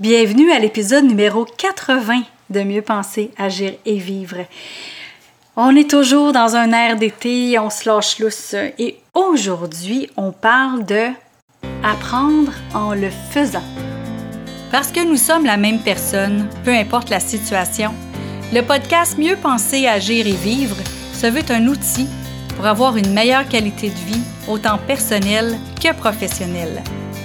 Bienvenue à l'épisode numéro 80 de Mieux penser, agir et vivre. On est toujours dans un air d'été, on se lâche lousse et aujourd'hui, on parle de apprendre en le faisant. Parce que nous sommes la même personne, peu importe la situation, le podcast Mieux penser, agir et vivre se veut un outil pour avoir une meilleure qualité de vie, autant personnelle que professionnelle.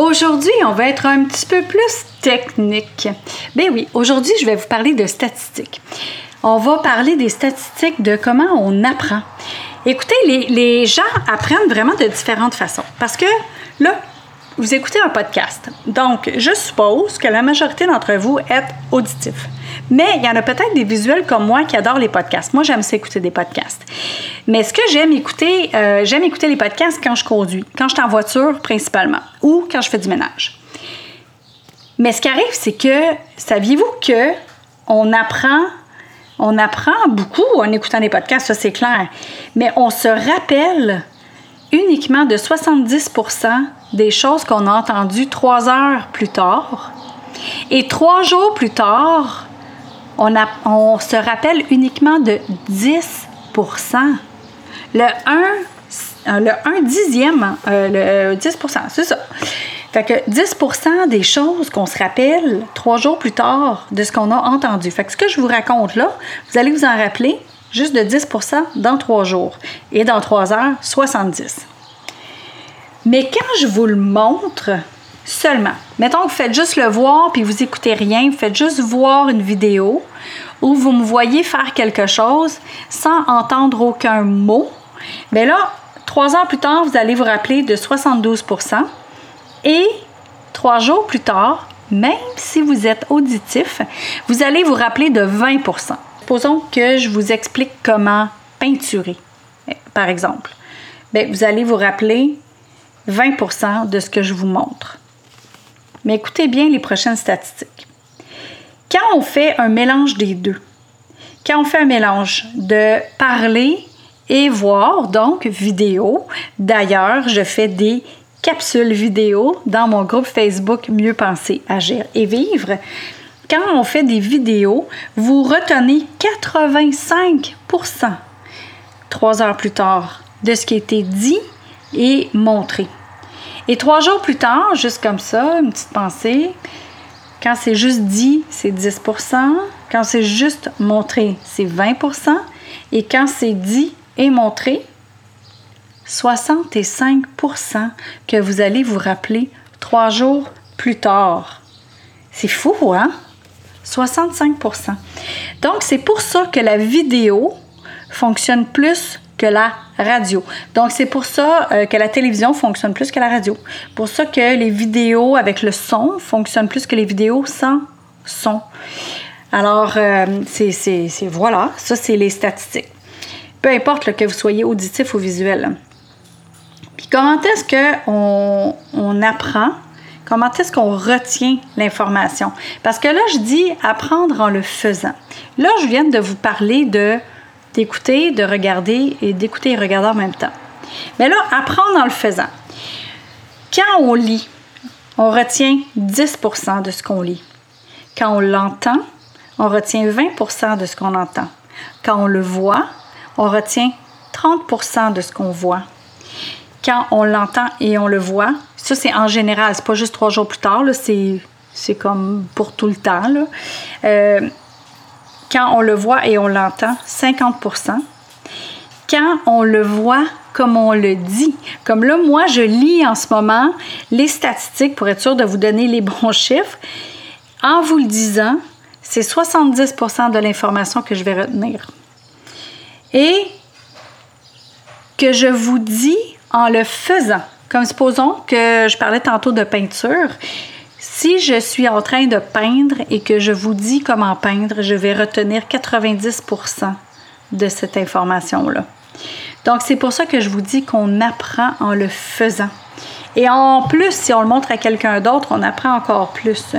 Aujourd'hui, on va être un petit peu plus technique. Ben oui, aujourd'hui, je vais vous parler de statistiques. On va parler des statistiques de comment on apprend. Écoutez, les, gens apprennent vraiment de différentes façons. Parce que là, vous écoutez un podcast. Donc, je suppose que la majorité d'entre vous est auditif. Mais il y en a peut-être des visuels comme moi qui adorent les podcasts. Moi, j'aime ça écouter des podcasts. Mais ce que j'aime écouter, euh, j'aime écouter les podcasts quand je conduis, quand je suis en voiture principalement, ou quand je fais du ménage. Mais ce qui arrive, c'est que, saviez-vous que on apprend, on apprend beaucoup en écoutant des podcasts, ça c'est clair. Mais on se rappelle uniquement de 70% des choses qu'on a entendues trois heures plus tard. Et trois jours plus tard, on, a, on se rappelle uniquement de 10 Le 1, le 1 dixième, euh, le 10 c'est ça. Fait que 10% des choses qu'on se rappelle trois jours plus tard de ce qu'on a entendu. Fait que ce que je vous raconte là, vous allez vous en rappeler juste de 10% dans trois jours. Et dans trois heures, 70. Mais quand je vous le montre seulement, mettons que vous faites juste le voir puis vous écoutez rien, vous faites juste voir une vidéo ou vous me voyez faire quelque chose sans entendre aucun mot, bien là, trois heures plus tard, vous allez vous rappeler de 72% et trois jours plus tard, même si vous êtes auditif, vous allez vous rappeler de 20 Supposons que je vous explique comment peinturer, par exemple. Bien, vous allez vous rappeler 20% de ce que je vous montre. Mais écoutez bien les prochaines statistiques. Quand on fait un mélange des deux, quand on fait un mélange de parler et voir, donc vidéo, d'ailleurs, je fais des capsules vidéo dans mon groupe Facebook Mieux penser, agir et vivre. Quand on fait des vidéos, vous retenez 85% trois heures plus tard de ce qui a été dit et montré. Et trois jours plus tard, juste comme ça, une petite pensée, quand c'est juste dit, c'est 10% Quand c'est juste montré, c'est 20% Et quand c'est dit et montré, 65% que vous allez vous rappeler trois jours plus tard. C'est fou, hein? 65% Donc, c'est pour ça que la vidéo fonctionne plus que la radio. Donc, c'est pour ça euh, que la télévision fonctionne plus que la radio. Pour ça que les vidéos avec le son fonctionnent plus que les vidéos sans son. Alors, euh, c'est voilà, ça, c'est les statistiques. Peu importe que vous soyez auditif ou visuel. Puis, comment est-ce qu'on on apprend? Comment est-ce qu'on retient l'information? Parce que là, je dis apprendre en le faisant. Là, je viens de vous parler d'écouter, de regarder et d'écouter et regarder en même temps. Mais là, apprendre en le faisant. Quand on lit, on retient 10% de ce qu'on lit. Quand on l'entend, on retient 20% de ce qu'on entend. Quand on le voit, on retient 30% de ce qu'on voit. Quand on l'entend et on le voit, ça c'est en général, c'est pas juste trois jours plus tard, c'est comme pour tout le temps. Euh, quand on le voit et on l'entend, 50% Quand on le voit comme on le dit, comme là, moi, je lis en ce moment les statistiques pour être sûr de vous donner les bons chiffres. En vous le disant, c'est 70% de l'information que je vais retenir. Et que je vous dis en le faisant. Comme supposons que je parlais tantôt de peinture si je suis en train de peindre et que je vous dis comment peindre, je vais retenir 90% de cette information-là. Donc, c'est pour ça que je vous dis qu'on apprend en le faisant. Et en plus, si on le montre à quelqu'un d'autre, on apprend encore plus.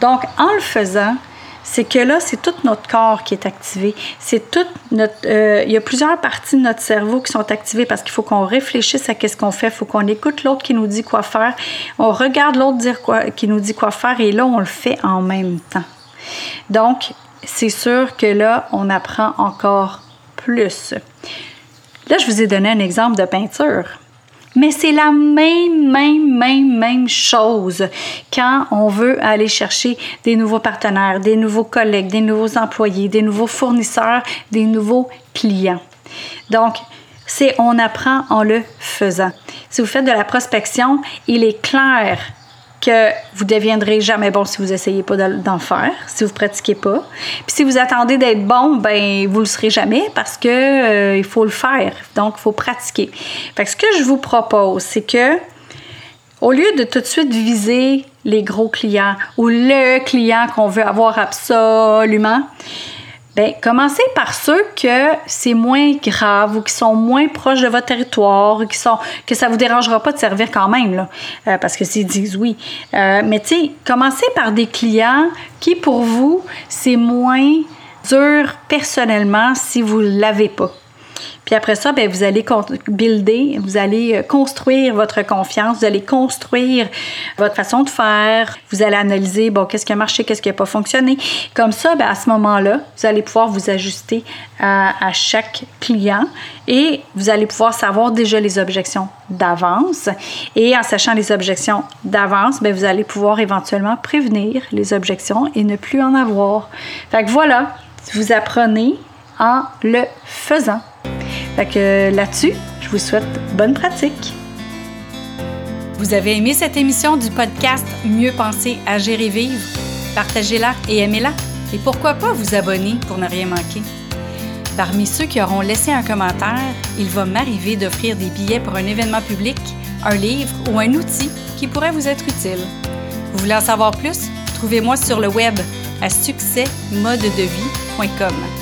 Donc, en le faisant, c'est que là, c'est tout notre corps qui est activé. C'est toute notre. Euh, il y a plusieurs parties de notre cerveau qui sont activées parce qu'il faut qu'on réfléchisse à qu'est-ce qu'on fait. Il faut qu'on écoute l'autre qui nous dit quoi faire. On regarde l'autre dire quoi, qui nous dit quoi faire et là, on le fait en même temps. Donc, c'est sûr que là, on apprend encore plus. Là, je vous ai donné un exemple de peinture. Mais c'est la même, même, même, même chose quand on veut aller chercher des nouveaux partenaires, des nouveaux collègues, des nouveaux employés, des nouveaux fournisseurs, des nouveaux clients. Donc, c'est on apprend en le faisant. Si vous faites de la prospection, il est clair que vous deviendrez jamais bon si vous essayez pas d'en faire, si vous pratiquez pas. Puis si vous attendez d'être bon, ben vous le serez jamais parce que euh, il faut le faire. Donc il faut pratiquer. Fait que ce que je vous propose, c'est que au lieu de tout de suite viser les gros clients ou le client qu'on veut avoir absolument, Bien, commencez par ceux que c'est moins grave ou qui sont moins proches de votre territoire, ou qui sont que ça vous dérangera pas de servir quand même, là, euh, parce que s'ils disent oui. Euh, mais tu sais, commencez par des clients qui, pour vous, c'est moins dur personnellement si vous l'avez pas. Puis après ça, bien, vous allez builder, vous allez euh, construire votre confiance, vous allez construire votre façon de faire, vous allez analyser, bon, qu'est-ce qui a marché, qu'est-ce qui n'a pas fonctionné. Comme ça, bien, à ce moment-là, vous allez pouvoir vous ajuster à, chaque client et vous allez pouvoir savoir déjà les objections d'avance. Et en sachant les objections d'avance, bien, vous allez pouvoir éventuellement prévenir les objections et ne plus en avoir. Fait que voilà, vous apprenez en le faisant. Fait que là-dessus, je vous souhaite bonne pratique. Vous avez aimé cette émission du podcast Mieux penser, à gérer vivre? Partagez-la et aimez-la. Et pourquoi pas vous abonner pour ne rien manquer? Parmi ceux qui auront laissé un commentaire, il va m'arriver d'offrir des billets pour un événement public, un livre ou un outil qui pourrait vous être utile. Vous voulez en savoir plus? Trouvez-moi sur le web à succèsmodedevie.com.